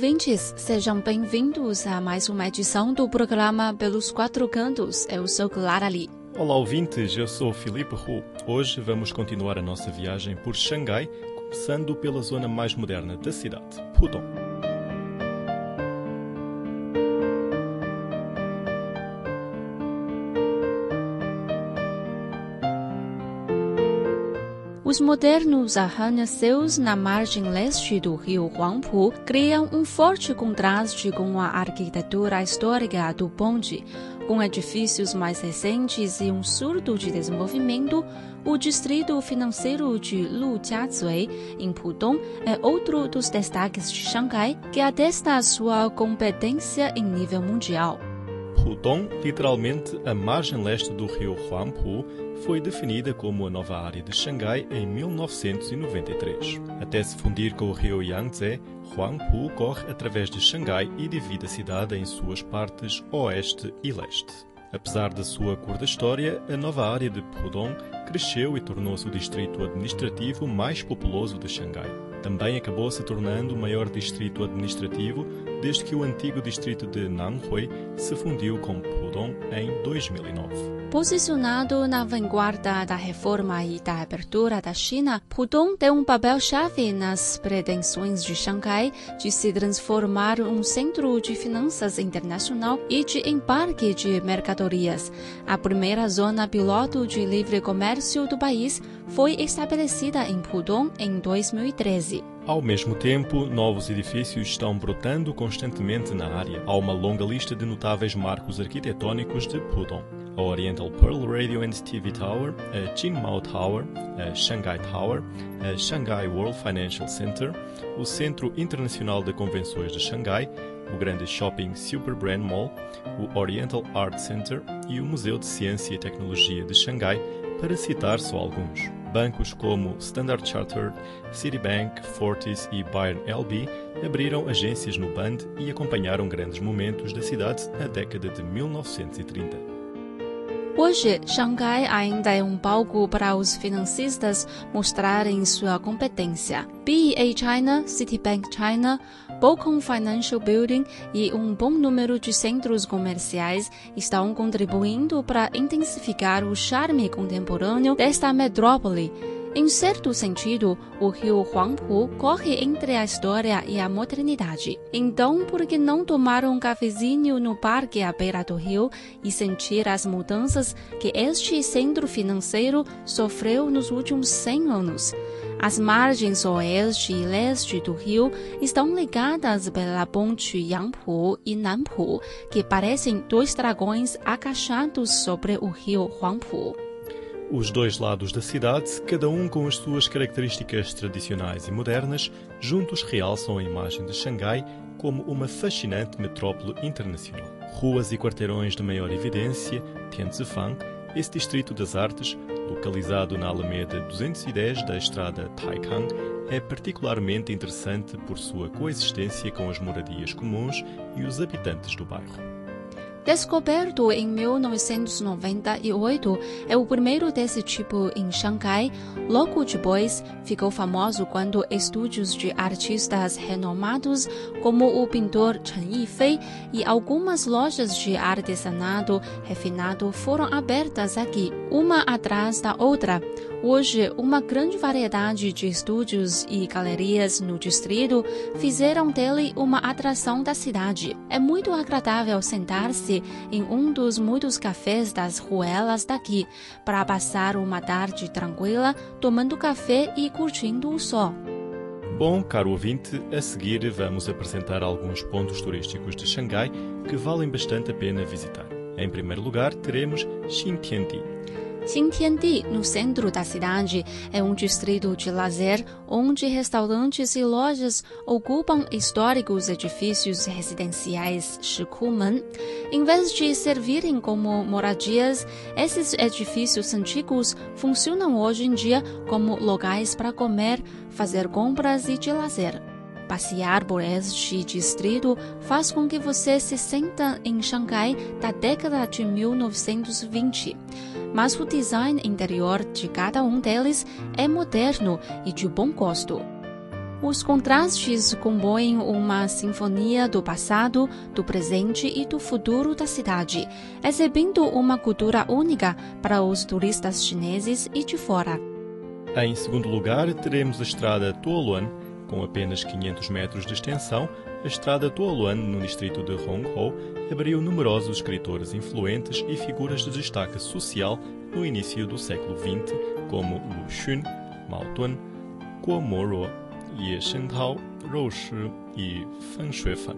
Ouvintes! Sejam bem-vindos a mais uma edição do programa Pelos Quatro Cantos. Eu sou Clara Lee. Olá, ouvintes! Eu sou Felipe Hu. Hoje vamos continuar a nossa viagem por Xangai, começando pela zona mais moderna da cidade, Pudong. Os modernos arranha-céus na margem leste do rio Huangpu criam um forte contraste com a arquitetura histórica do Bonde. Com edifícios mais recentes e um surto de desenvolvimento, o distrito financeiro de Lujiazui, em Pudong, é outro dos destaques de Xangai, que atesta sua competência em nível mundial. Pudong, literalmente a margem leste do rio Huangpu, foi definida como a nova área de Xangai em 1993. Até se fundir com o rio Yangtze, Huangpu corre através de Xangai e divide a cidade em suas partes oeste e leste. Apesar da sua curta história, a nova área de Pudong cresceu e tornou-se o distrito administrativo mais populoso de Xangai. Também acabou se tornando o maior distrito administrativo desde que o antigo distrito de Nanhui se fundiu com Pudong em 2009. Posicionado na vanguarda da reforma e da abertura da China, Pudong tem um papel-chave nas pretensões de Xangai de se transformar um centro de finanças internacional e de embarque de mercadorias. A primeira zona piloto de livre comércio do país foi estabelecida em Pudong em 2013. Ao mesmo tempo, novos edifícios estão brotando constantemente na área. Há uma longa lista de notáveis marcos arquitetónicos de Pudong. A Oriental Pearl Radio and TV Tower, a Qingmao Tower, a Shanghai Tower, a Shanghai World Financial Center, o Centro Internacional de Convenções de Xangai, o grande shopping Super Brand Mall, o Oriental Art Center e o Museu de Ciência e Tecnologia de Xangai, para citar só alguns. Bancos como Standard Chartered, Citibank, Fortis e Bayern LB abriram agências no Band e acompanharam grandes momentos da cidade na década de 1930. Hoje, Xangai ainda é um palco para os financistas mostrarem sua competência. BEA China, Citibank China, Bocom Financial Building e um bom número de centros comerciais estão contribuindo para intensificar o charme contemporâneo desta metrópole em certo sentido, o rio Huangpu corre entre a história e a modernidade. Então, por que não tomar um cafezinho no parque à beira do rio e sentir as mudanças que este centro financeiro sofreu nos últimos 100 anos? As margens oeste e leste do rio estão ligadas pela ponte Yangpu e Nanpu, que parecem dois dragões agachados sobre o rio Huangpu. Os dois lados da cidade, cada um com as suas características tradicionais e modernas, juntos realçam a imagem de Xangai como uma fascinante metrópole internacional. Ruas e quarteirões de maior evidência, Tianzifang, esse distrito das artes, localizado na Alameda 210 da estrada Taikang, é particularmente interessante por sua coexistência com as moradias comuns e os habitantes do bairro. Descoberto em 1998, é o primeiro desse tipo em Xangai. Logo depois, ficou famoso quando estúdios de artistas renomados, como o pintor Chen Yifei e algumas lojas de artesanato refinado foram abertas aqui, uma atrás da outra. Hoje, uma grande variedade de estúdios e galerias no distrito fizeram dele uma atração da cidade. É muito agradável sentar-se em um dos muitos cafés das ruelas daqui para passar uma tarde tranquila, tomando café e curtindo o sol. Bom, caro ouvinte, a seguir vamos apresentar alguns pontos turísticos de Xangai que valem bastante a pena visitar. Em primeiro lugar, teremos Xintiandi Xintiandi, no centro da cidade, é um distrito de lazer onde restaurantes e lojas ocupam históricos edifícios residenciais Shikumen. Em vez de servirem como moradias, esses edifícios antigos funcionam hoje em dia como locais para comer, fazer compras e de lazer. Passear por este distrito faz com que você se sinta em Xangai da década de 1920. Mas o design interior de cada um deles é moderno e de bom gosto. Os contrastes compõem uma sinfonia do passado, do presente e do futuro da cidade, exibindo uma cultura única para os turistas chineses e de fora. Em segundo lugar, teremos a estrada Tuoluan, com apenas 500 metros de extensão, a estrada Tuoluan, no distrito de Hongkou, abriu numerosos escritores influentes e figuras de destaque social no início do século XX, como Lu Xun, Mao Tun, Guo Moruo, Ye Shentao, Rou Shi e Feng Shuifan.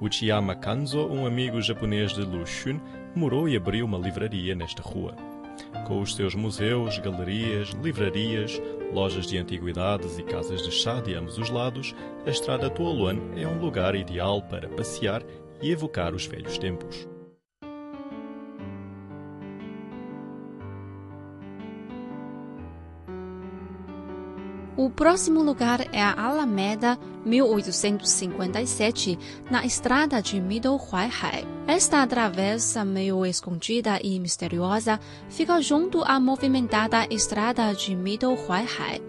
Uchiyama Kanzo, um amigo japonês de Lu Xun, morou e abriu uma livraria nesta rua com os seus museus, galerias, livrarias, lojas de antiguidades e casas de chá de ambos os lados, a Estrada Tuoluan é um lugar ideal para passear e evocar os velhos tempos. O próximo lugar é a Alameda 1857, na estrada de Middle Huaihai. Esta travessa meio escondida e misteriosa fica junto à movimentada estrada de Middle Huaihai.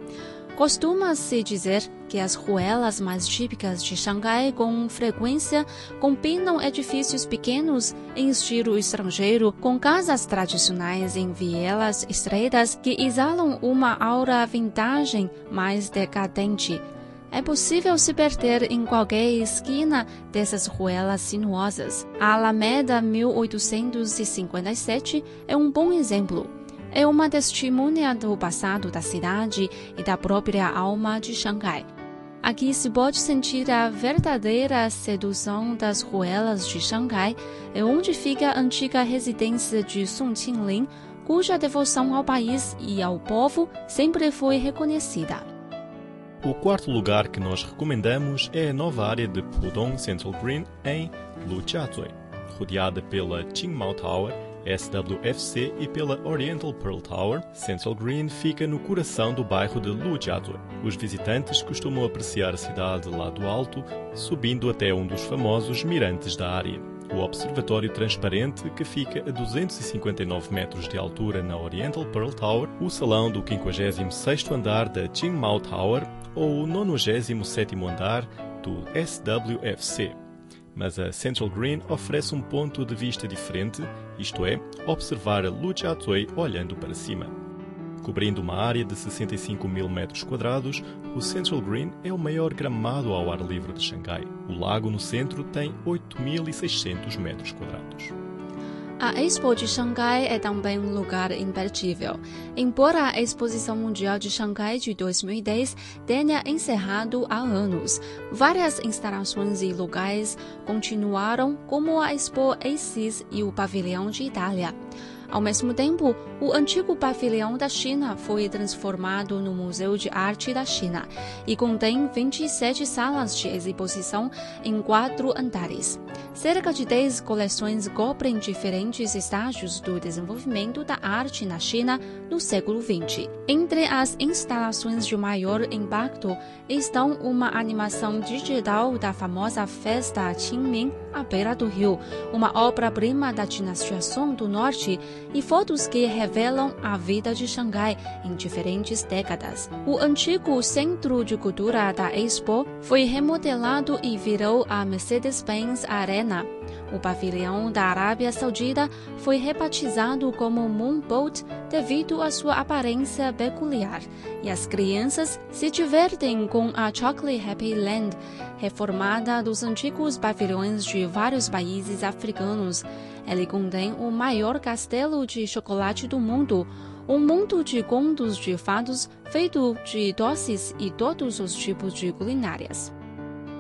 Costuma-se dizer que as ruelas mais típicas de Xangai com frequência combinam edifícios pequenos em estilo estrangeiro com casas tradicionais em vielas estreitas que exalam uma aura vintage mais decadente. É possível se perder em qualquer esquina dessas ruelas sinuosas. A Alameda 1857 é um bom exemplo é uma testemunha do passado da cidade e da própria alma de Xangai. Aqui se pode sentir a verdadeira sedução das ruelas de Xangai, é onde fica a antiga residência de Song Qinglin, cuja devoção ao país e ao povo sempre foi reconhecida. O quarto lugar que nós recomendamos é a nova área de Pudong Central Green em Lujiazui, rodeada pela Qingmao Tower SWFC e pela Oriental Pearl Tower, Central Green fica no coração do bairro de Lujiazui. Os visitantes costumam apreciar a cidade lá do alto, subindo até um dos famosos mirantes da área. O observatório transparente, que fica a 259 metros de altura na Oriental Pearl Tower, o salão do 56º andar da Qingmao Tower ou o 97º andar do SWFC mas a Central Green oferece um ponto de vista diferente, isto é, observar a Lujiazui olhando para cima. Cobrindo uma área de 65 mil metros quadrados, o Central Green é o maior gramado ao ar livre de Xangai. O lago no centro tem 8.600 metros quadrados. A Expo de Xangai é também um lugar imperdível. Embora a Exposição Mundial de Xangai de 2010 tenha encerrado há anos, várias instalações e lugares continuaram, como a Expo ACES e o Pavilhão de Itália. Ao mesmo tempo, o antigo pavilhão da China foi transformado no Museu de Arte da China e contém 27 salas de exposição em quatro andares. Cerca de 10 coleções cobrem diferentes estágios do desenvolvimento da arte na China no século XX. Entre as instalações de maior impacto estão uma animação digital da famosa festa Qingming à beira do rio, uma obra-prima da dinastia Song do Norte e fotos que revelam a vida de Xangai em diferentes décadas. O antigo Centro de Cultura da Expo foi remodelado e virou a Mercedes-Benz Arena. O pavilhão da Arábia Saudita foi rebatizado como Moonboat devido à sua aparência peculiar, e as crianças se divertem com a Chocolate Happy Land, reformada dos antigos pavilhões de vários países africanos. Ele contém o maior castelo de chocolate do mundo, um mundo de contos de fados feito de doces e todos os tipos de culinárias.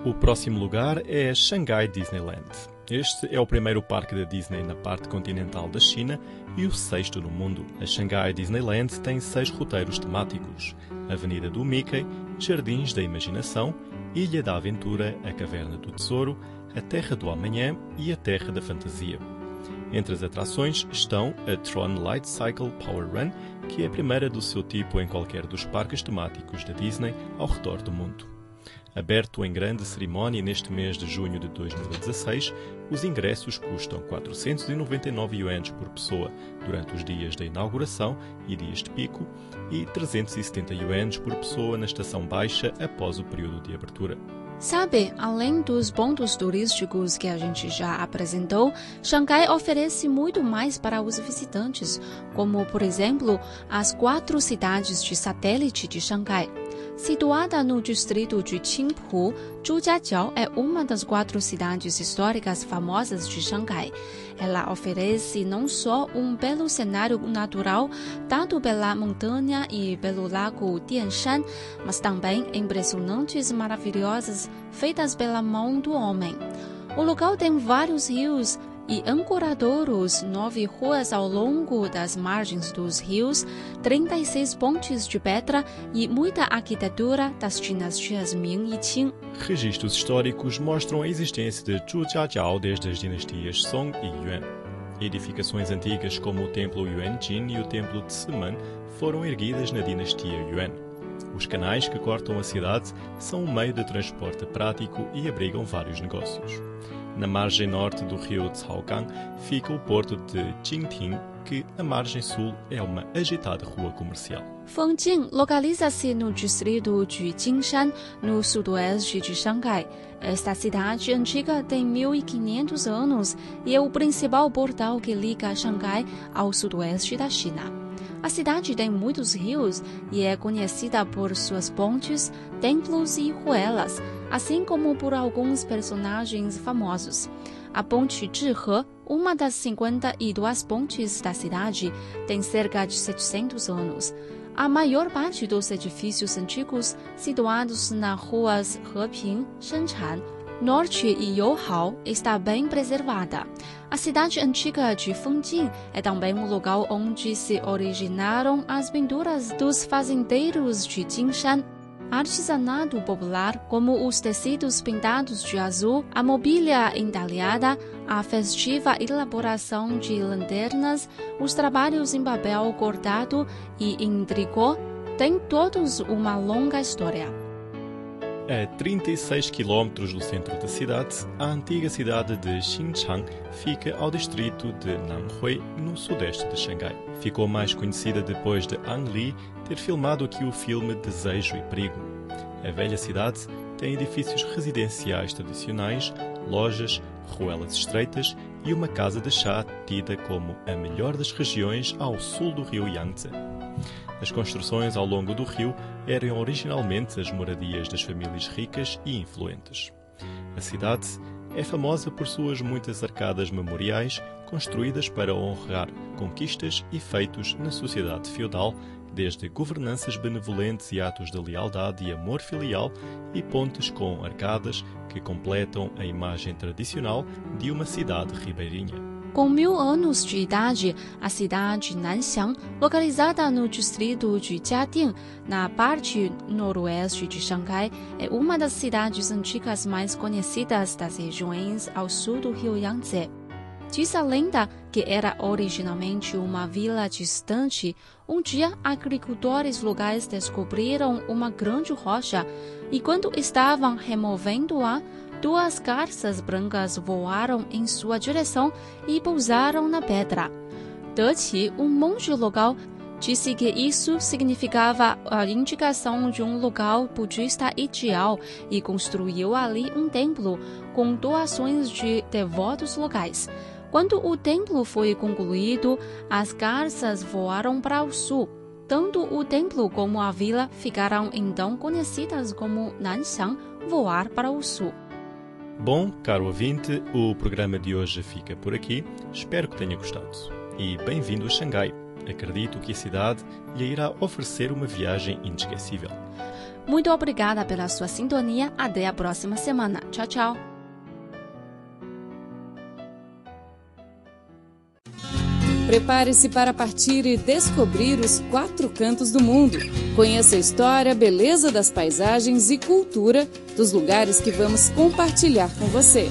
O próximo lugar é Shanghai Disneyland. Este é o primeiro parque da Disney na parte continental da China e o sexto no mundo. A Shanghai Disneyland tem seis roteiros temáticos: Avenida do Mickey, Jardins da Imaginação, Ilha da Aventura, a Caverna do Tesouro, a Terra do Amanhã e a Terra da Fantasia. Entre as atrações estão a Tron Light Cycle Power Run, que é a primeira do seu tipo em qualquer dos parques temáticos da Disney ao redor do mundo. Aberto em grande cerimónia neste mês de junho de 2016, os ingressos custam 499 yuans por pessoa durante os dias da inauguração e dias de pico e 370 yuans por pessoa na estação baixa após o período de abertura. Sabe, além dos pontos turísticos que a gente já apresentou, Xangai oferece muito mais para os visitantes, como, por exemplo, as quatro cidades de satélite de Xangai. Situada no distrito de Qingpu, Zhujiajiao é uma das quatro cidades históricas famosas de Xangai. Ela oferece não só um belo cenário natural, dado pela montanha e pelo lago Dianshan, mas também impressionantes maravilhosas feitas pela mão do homem. O local tem vários rios, e ancoradouros, nove ruas ao longo das margens dos rios, 36 pontes de pedra e muita arquitetura das dinastias Ming e Qing. Registros históricos mostram a existência de Zhujiajiao desde as dinastias Song e Yuan. Edificações antigas como o Templo Yuanjin e o Templo de foram erguidas na dinastia Yuan. Os canais que cortam a cidade são um meio de transporte prático e abrigam vários negócios. Na margem norte do rio Caogang fica o porto de Jingting, que a margem sul é uma agitada rua comercial. Fengjing localiza-se no distrito de Jingshan, no sudoeste de Xangai. Esta cidade antiga tem 1500 anos e é o principal portal que liga Xangai ao sudoeste da China. A cidade tem muitos rios e é conhecida por suas pontes, templos e ruelas, assim como por alguns personagens famosos. A ponte Zhihe, uma das 52 pontes da cidade, tem cerca de 700 anos. A maior parte dos edifícios antigos situados nas ruas Heping, Shenchan, Norte e Youhao está bem preservada. A cidade antiga de Fengjing é também um lugar onde se originaram as pinturas dos fazendeiros de Jingshan. Artesanato popular, como os tecidos pintados de azul, a mobília entalhada, a festiva elaboração de lanternas, os trabalhos em papel cortado e em tricô, têm todos uma longa história. A 36 km do centro da cidade, a antiga cidade de Xinchang fica ao distrito de Nanhui, no sudeste de Xangai. Ficou mais conhecida depois de Ang Lee ter filmado aqui o filme Desejo e Perigo. A velha cidade tem edifícios residenciais tradicionais, lojas, ruelas estreitas e uma casa de chá tida como a melhor das regiões ao sul do rio Yangtze. As construções ao longo do rio eram originalmente as moradias das famílias ricas e influentes. A cidade é famosa por suas muitas arcadas memoriais construídas para honrar conquistas e feitos na sociedade feudal, desde governanças benevolentes e atos de lealdade e amor filial e pontes com arcadas que completam a imagem tradicional de uma cidade ribeirinha. Com mil anos de idade, a cidade Nanxiang, localizada no distrito de Jiading, na parte noroeste de Xangai, é uma das cidades antigas mais conhecidas das regiões ao sul do rio Yangtze. Diz a lenda que era originalmente uma vila distante. Um dia, agricultores locais descobriram uma grande rocha e, quando estavam removendo-a, duas garças brancas voaram em sua direção e pousaram na pedra. Deqi, um monge local, disse que isso significava a indicação de um lugar budista ideal e construiu ali um templo com doações de devotos locais. Quando o templo foi concluído, as garças voaram para o sul. Tanto o templo como a vila ficaram então conhecidas como Nanxiang, voar para o sul. Bom, caro ouvinte, o programa de hoje fica por aqui. Espero que tenha gostado. E bem-vindo a Xangai. Acredito que a cidade lhe irá oferecer uma viagem inesquecível. Muito obrigada pela sua sintonia. Até a próxima semana. Tchau, tchau. Prepare-se para partir e descobrir os quatro cantos do mundo. Conheça a história, beleza das paisagens e cultura dos lugares que vamos compartilhar com você.